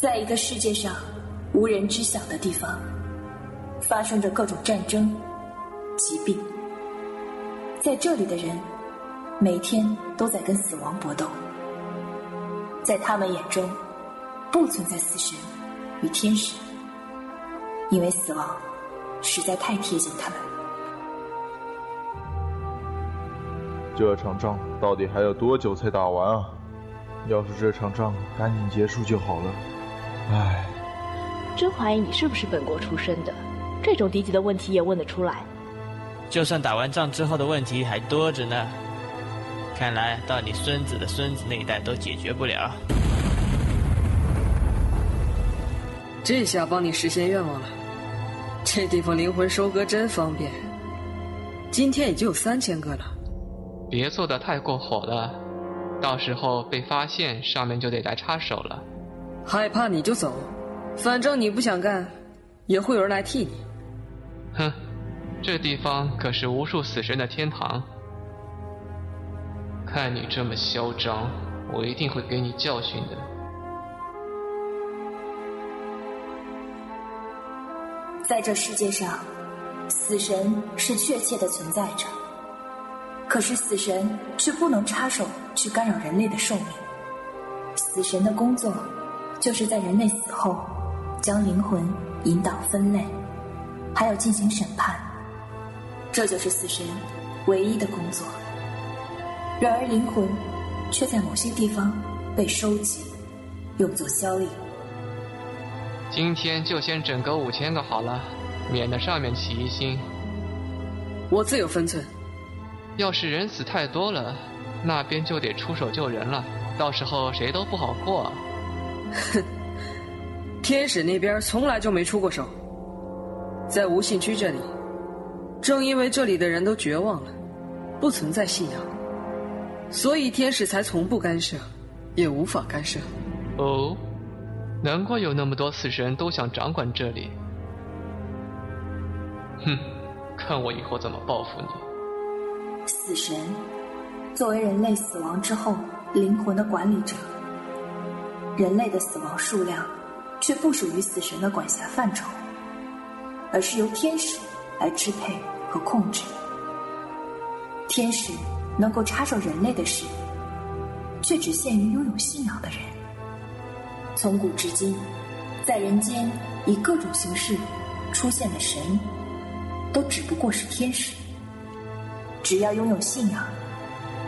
在一个世界上无人知晓的地方，发生着各种战争、疾病。在这里的人，每天都在跟死亡搏斗。在他们眼中，不存在死神与天使，因为死亡实在太贴近他们。这场仗到底还要多久才打完啊？要是这场仗赶紧结束就好了。唉，真怀疑你是不是本国出身的，这种低级的问题也问得出来。就算打完仗之后的问题还多着呢，看来到你孙子的孙子那一代都解决不了。这下帮你实现愿望了，这地方灵魂收割真方便。今天已经有三千个了。别做的太过火了，到时候被发现，上面就得来插手了。害怕你就走，反正你不想干，也会有人来替你。哼，这地方可是无数死神的天堂。看你这么嚣张，我一定会给你教训的。在这世界上，死神是确切的存在着。可是死神却不能插手去干扰人类的寿命。死神的工作，就是在人类死后，将灵魂引导分类，还要进行审判。这就是死神唯一的工作。然而灵魂，却在某些地方被收集，用作交易。今天就先整个五千个好了，免得上面起疑心。我自有分寸。要是人死太多了，那边就得出手救人了，到时候谁都不好过。哼，天使那边从来就没出过手，在无信区这里，正因为这里的人都绝望了，不存在信仰，所以天使才从不干涉，也无法干涉。哦，难怪有那么多死神都想掌管这里。哼，看我以后怎么报复你。死神作为人类死亡之后灵魂的管理者，人类的死亡数量却不属于死神的管辖范畴，而是由天使来支配和控制。天使能够插手人类的事，却只限于拥有信仰的人。从古至今，在人间以各种形式出现的神，都只不过是天使。只要拥有信仰，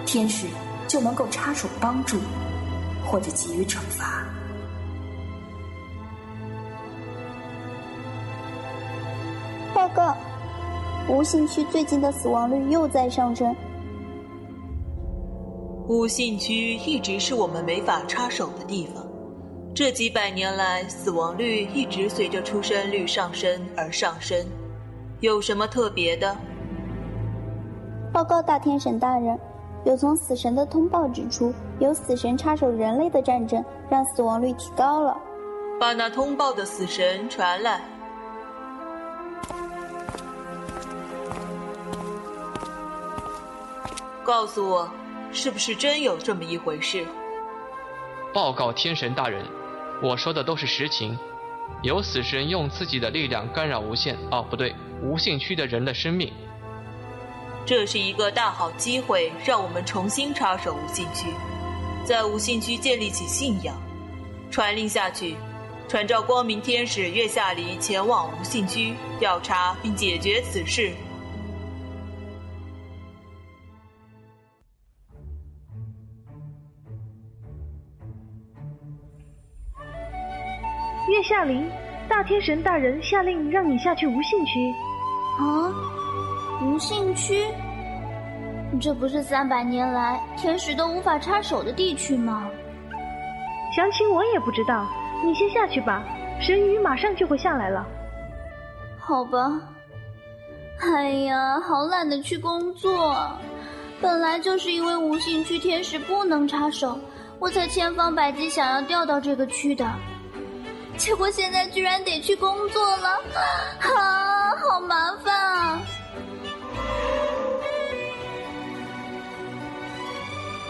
天使就能够插手帮助，或者给予惩罚。无信区最近的死亡率又在上升。无信区一直是我们没法插手的地方，这几百年来死亡率一直随着出生率上升而上升。有什么特别的？报告大天神大人，有从死神的通报指出，有死神插手人类的战争，让死亡率提高了。把那通报的死神传来，告诉我，是不是真有这么一回事？报告天神大人，我说的都是实情。有死神用自己的力量干扰无限哦，不对，无限区的人的生命。这是一个大好机会，让我们重新插手无限区，在无限区建立起信仰，传令下去，传召光明天使月下离前往无限区调查并解决此事。月下离，大天神大人下令让你下去无信区。啊？无信区，这不是三百年来天使都无法插手的地区吗？详情我也不知道，你先下去吧，神鱼马上就会下来了。好吧。哎呀，好懒得去工作，本来就是因为无信区天使不能插手，我才千方百计想要调到这个区的，结果现在居然得去工作了，啊，好麻烦啊！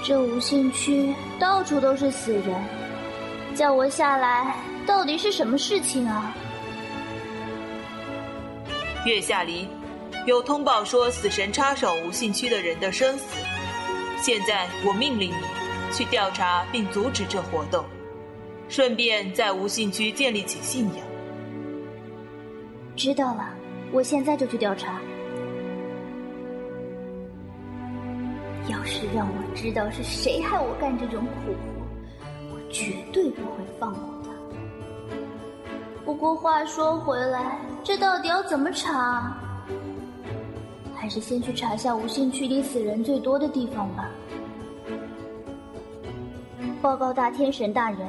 这无信区到处都是死人，叫我下来到底是什么事情啊？月下离，有通报说死神插手无信区的人的生死。现在我命令你去调查并阻止这活动，顺便在无信区建立起信仰。知道了，我现在就去调查。要是让我知道是谁害我干这种苦活，我绝对不会放过他。不过话说回来，这到底要怎么查？还是先去查下无信区里死人最多的地方吧。报告大天神大人，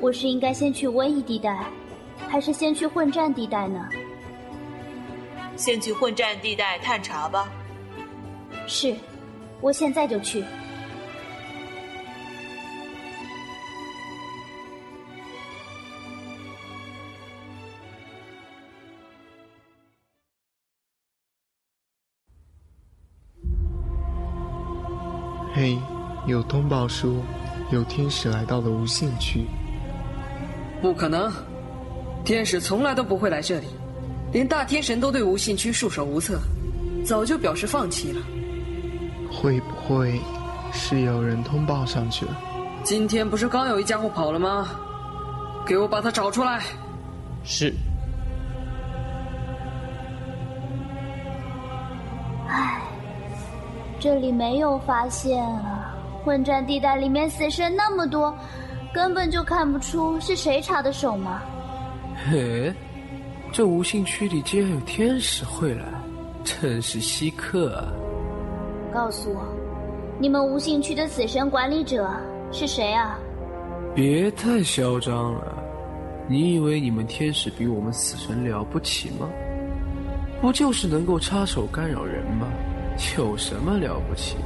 我是应该先去瘟疫地带，还是先去混战地带呢？先去混战地带探查吧。是。我现在就去。嘿，有通报说有天使来到了无限区。不可能，天使从来都不会来这里，连大天神都对无信区束手无策，早就表示放弃了。会不会是有人通报上去了？今天不是刚有一家伙跑了吗？给我把他找出来。是。唉，这里没有发现啊！混战地带里面死神那么多，根本就看不出是谁插的手吗？嘿，这无性区里竟然有天使会来，真是稀客啊！告诉我，你们无性区的死神管理者是谁啊？别太嚣张了！你以为你们天使比我们死神了不起吗？不就是能够插手干扰人吗？有什么了不起？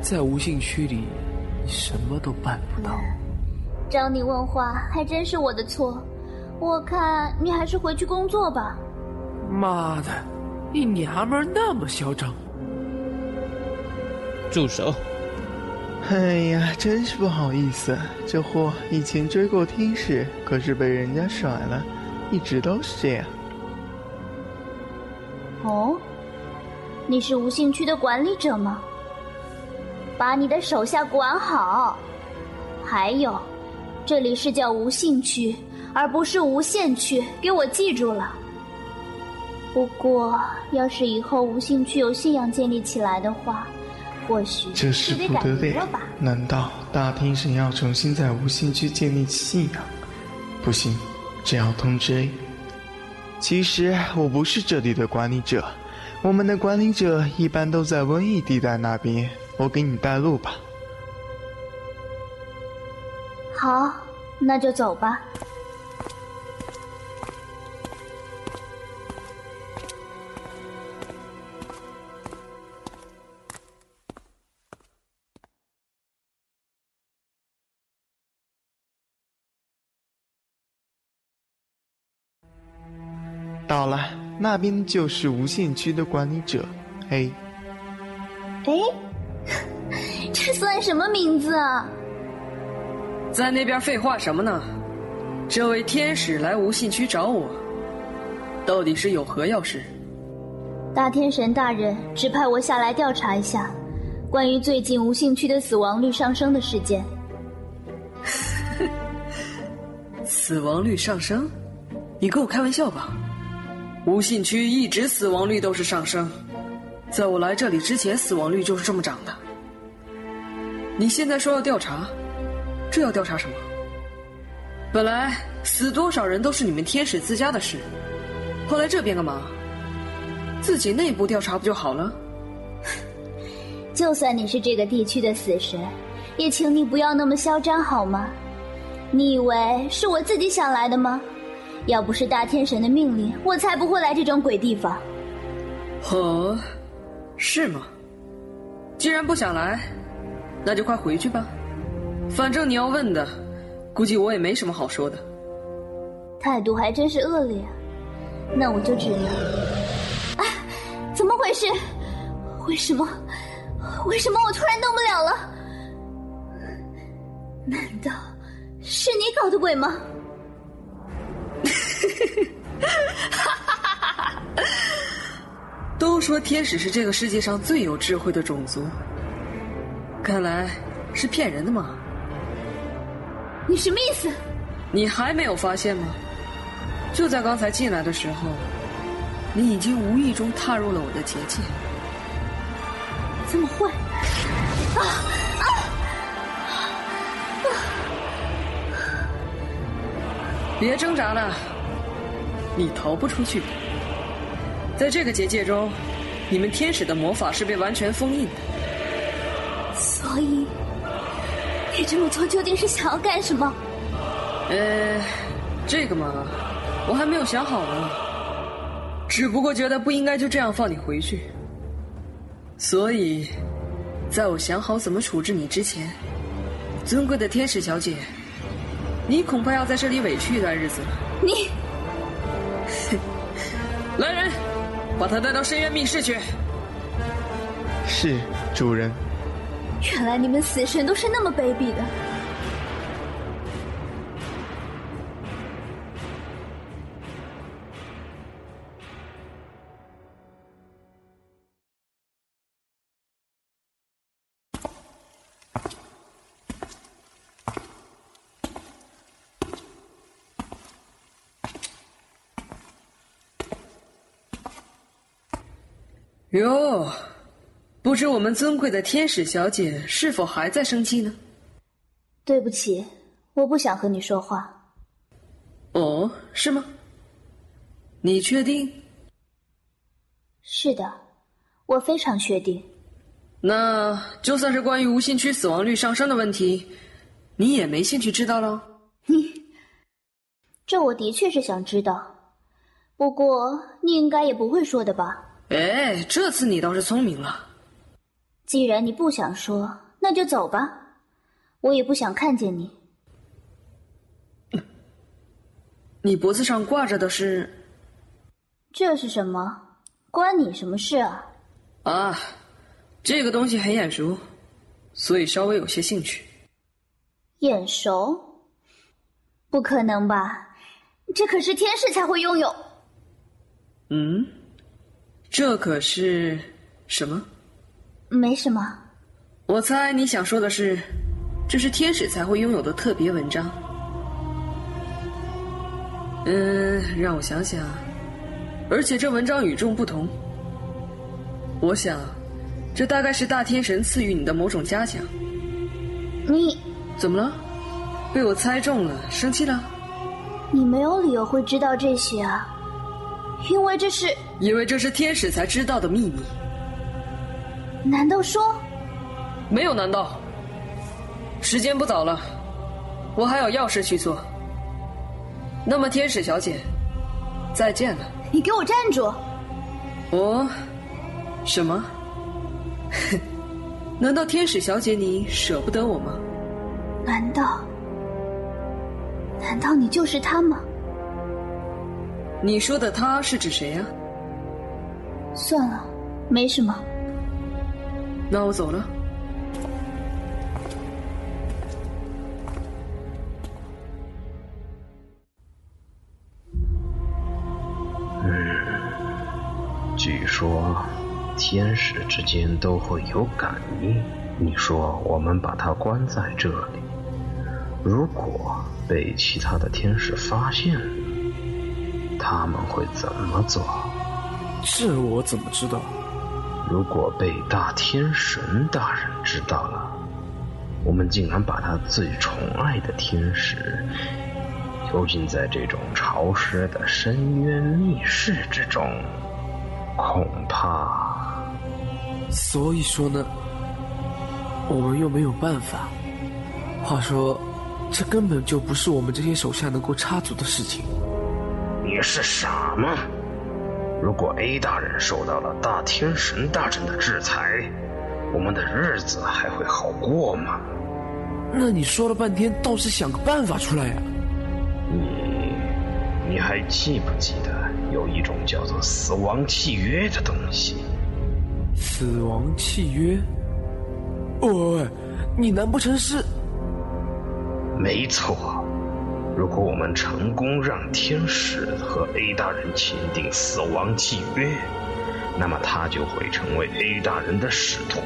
在无性区里，你什么都办不到。找你问话还真是我的错，我看你还是回去工作吧。妈的，你娘们那么嚣张！住手！哎呀，真是不好意思，这货以前追过天使，可是被人家甩了，一直都是这样。哦，你是无性区的管理者吗？把你的手下管好。还有，这里是叫无信区，而不是无限区，给我记住了。不过，要是以后无信区有信仰建立起来的话，或许这是不得了吧？难道大天神要重新在无信区建立起信仰？不行，这要通知 A。其实我不是这里的管理者，我们的管理者一般都在瘟疫地带那边。我给你带路吧。好，那就走吧。到了，那边就是无限区的管理者 A。哎，这算什么名字啊？在那边废话什么呢？这位天使来无信区找我，到底是有何要事？大天神大人指派我下来调查一下，关于最近无信区的死亡率上升的事件。死亡率上升？你跟我开玩笑吧？无信区一直死亡率都是上升，在我来这里之前，死亡率就是这么涨的。你现在说要调查，这要调查什么？本来死多少人都是你们天使自家的事，后来这边干嘛？自己内部调查不就好了？就算你是这个地区的死神，也请你不要那么嚣张好吗？你以为是我自己想来的吗？要不是大天神的命令，我才不会来这种鬼地方。哦，是吗？既然不想来，那就快回去吧。反正你要问的，估计我也没什么好说的。态度还真是恶劣，那我就只能……啊，怎么回事？为什么？为什么我突然动不了了？难道是你搞的鬼吗？都说天使是这个世界上最有智慧的种族，看来是骗人的嘛？你什么意思？你还没有发现吗？就在刚才进来的时候，你已经无意中踏入了我的结界。怎么会？啊啊！别挣扎了，你逃不出去。在这个结界中，你们天使的魔法是被完全封印的。所以，你这么做究竟是想要干什么？呃，这个嘛，我还没有想好呢。只不过觉得不应该就这样放你回去。所以，在我想好怎么处置你之前，尊贵的天使小姐，你恐怕要在这里委屈一段日子了。你，来人，把他带到深渊密室去。是，主人。原来你们死神都是那么卑鄙的。哟，不知我们尊贵的天使小姐是否还在生气呢？对不起，我不想和你说话。哦，是吗？你确定？是的，我非常确定。那就算是关于无心区死亡率上升的问题，你也没兴趣知道了？你，这我的确是想知道，不过你应该也不会说的吧？哎，这次你倒是聪明了。既然你不想说，那就走吧。我也不想看见你。你脖子上挂着的是？这是什么？关你什么事啊？啊，这个东西很眼熟，所以稍微有些兴趣。眼熟？不可能吧？这可是天使才会拥有。嗯。这可是什么？没什么。我猜你想说的是，这是天使才会拥有的特别文章。嗯，让我想想。而且这文章与众不同。我想，这大概是大天神赐予你的某种嘉奖。你怎么了？被我猜中了，生气了？你没有理由会知道这些啊。因为这是，因为这是天使才知道的秘密。难道说？没有难道。时间不早了，我还有要事去做。那么，天使小姐，再见了。你给我站住！我，什么？难道天使小姐你舍不得我吗？难道？难道你就是他吗？你说的他是指谁呀？算了，没什么。那我走了。嗯，据说天使之间都会有感应。你说我们把他关在这里，如果被其他的天使发现？他们会怎么做？这我怎么知道？如果被大天神大人知道了，我们竟然把他最宠爱的天使囚禁在这种潮湿的深渊密室之中，恐怕……所以说呢，我们又没有办法。话说，这根本就不是我们这些手下能够插足的事情。你是傻吗？如果 A 大人受到了大天神大人的制裁，我们的日子还会好过吗？那你说了半天，倒是想个办法出来呀！你，你还记不记得有一种叫做死亡契约的东西？死亡契约？喂，你难不成是？没错。如果我们成功让天使和 A 大人签订死亡契约，那么他就会成为 A 大人的使徒。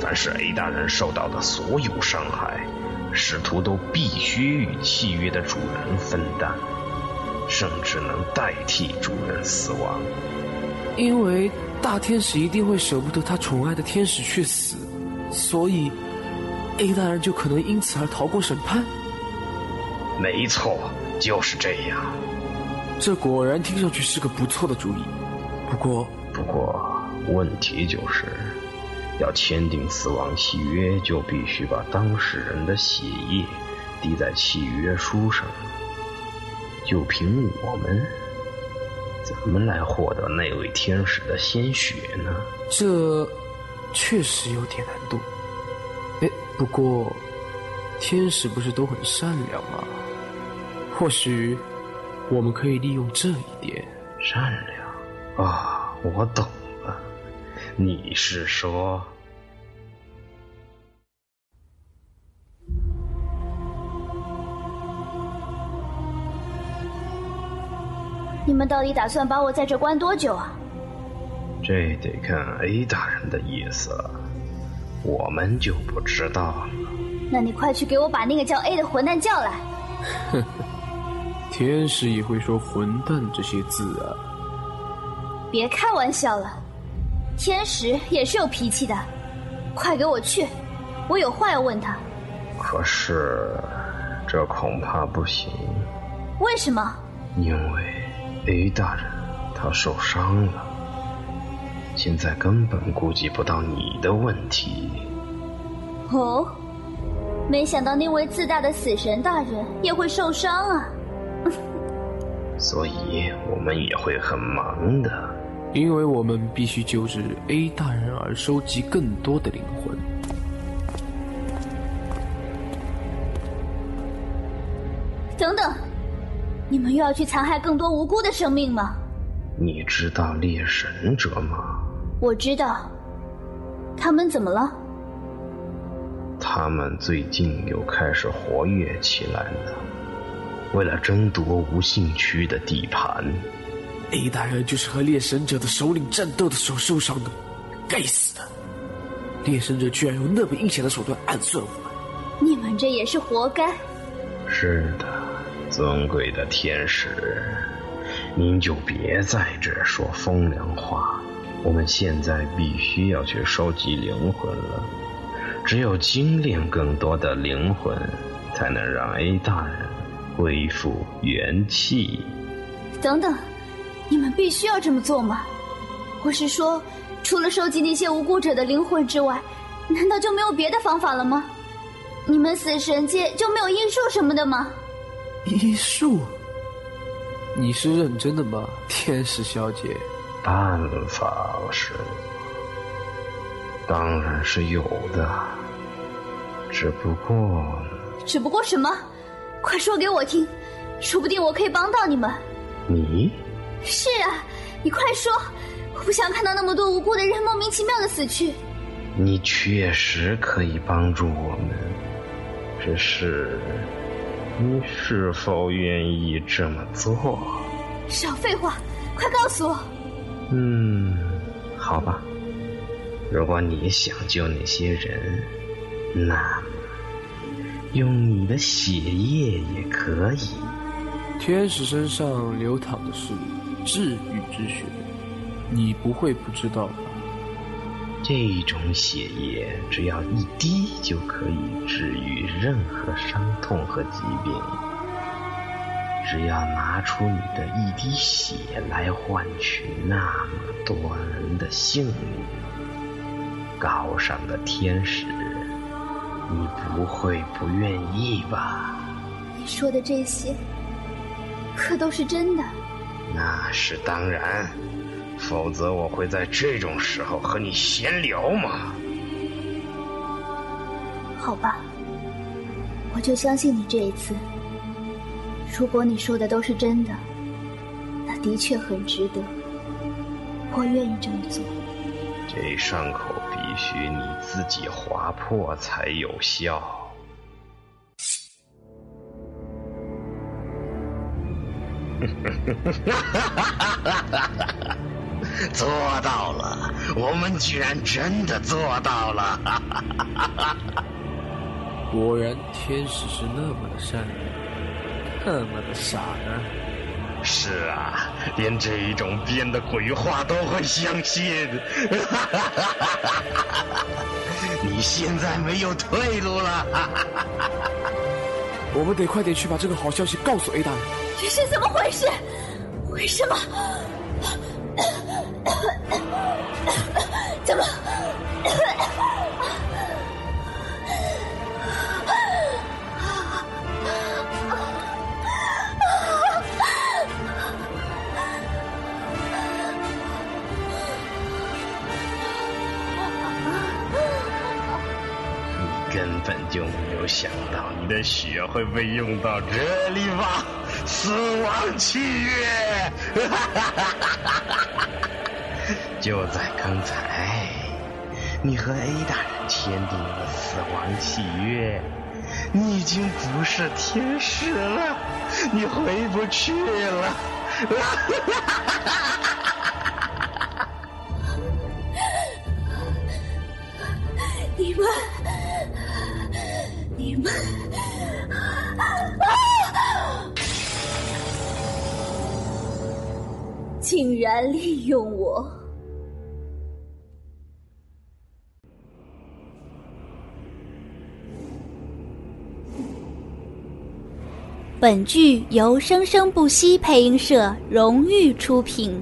凡是 A 大人受到的所有伤害，使徒都必须与契约的主人分担，甚至能代替主人死亡。因为大天使一定会舍不得他宠爱的天使去死，所以 A 大人就可能因此而逃过审判。没错，就是这样。这果然听上去是个不错的主意。不过，不过问题就是，要签订死亡契约，就必须把当事人的血液滴在契约书上。就凭我们，怎么来获得那位天使的鲜血呢？这确实有点难度。哎，不过，天使不是都很善良吗？或许我们可以利用这一点。善良啊，我懂了。你是说，你们到底打算把我在这关多久啊？这得看 A 大人的意思了，我们就不知道了。那你快去给我把那个叫 A 的混蛋叫来。天使也会说“混蛋”这些字啊！别开玩笑了，天使也是有脾气的。快给我去，我有话要问他。可是，这恐怕不行。为什么？因为 A 大人他受伤了，现在根本顾及不到你的问题。哦，没想到那位自大的死神大人也会受伤啊！所以我们也会很忙的，因为我们必须救治 A 大人而收集更多的灵魂。等等，你们又要去残害更多无辜的生命吗？你知道猎神者吗？我知道，他们怎么了？他们最近又开始活跃起来了。为了争夺无性区的地盘，A 大人就是和猎神者的首领战斗的时候受伤的。该死的，猎神者居然用那么阴险的手段暗算我们。你们这也是活该。是的，尊贵的天使，您就别在这说风凉话。我们现在必须要去收集灵魂了，只有精炼更多的灵魂，才能让 A 大人。恢复元气。等等，你们必须要这么做吗？我是说，除了收集那些无辜者的灵魂之外，难道就没有别的方法了吗？你们死神界就没有医术什么的吗？医术？你是认真的吗，天使小姐？办法是，当然是有的，只不过……只不过什么？快说给我听，说不定我可以帮到你们。你？是啊，你快说！我不想看到那么多无辜的人莫名其妙的死去。你确实可以帮助我们，只是你是否愿意这么做？少废话，快告诉我。嗯，好吧。如果你想救那些人，那……用你的血液也可以。天使身上流淌的是治愈之血，你不会不知道吧？这种血液只要一滴就可以治愈任何伤痛和疾病。只要拿出你的一滴血来换取那么多人的性命，高尚的天使。你不会不愿意吧？你说的这些，可都是真的？那是当然，否则我会在这种时候和你闲聊吗？好吧，我就相信你这一次。如果你说的都是真的，那的确很值得，我愿意这么做。这伤口。必须你自己划破才有效。做到了！我们居然真的做到了！果然，天使是那么的善良，那么的傻呢。是啊，连这种编的鬼话都会相信。你现在没有退路了。我们得快点去把这个好消息告诉 A 大人。这是怎么回事？为什么？怎么？想到，你的血会被用到这里吧？死亡契约！就在刚才，你和 A 大人签订了死亡契约，你已经不是天使了，你回不去了。你们，你们，竟然利用我！本剧由生生不息配音社荣誉出品。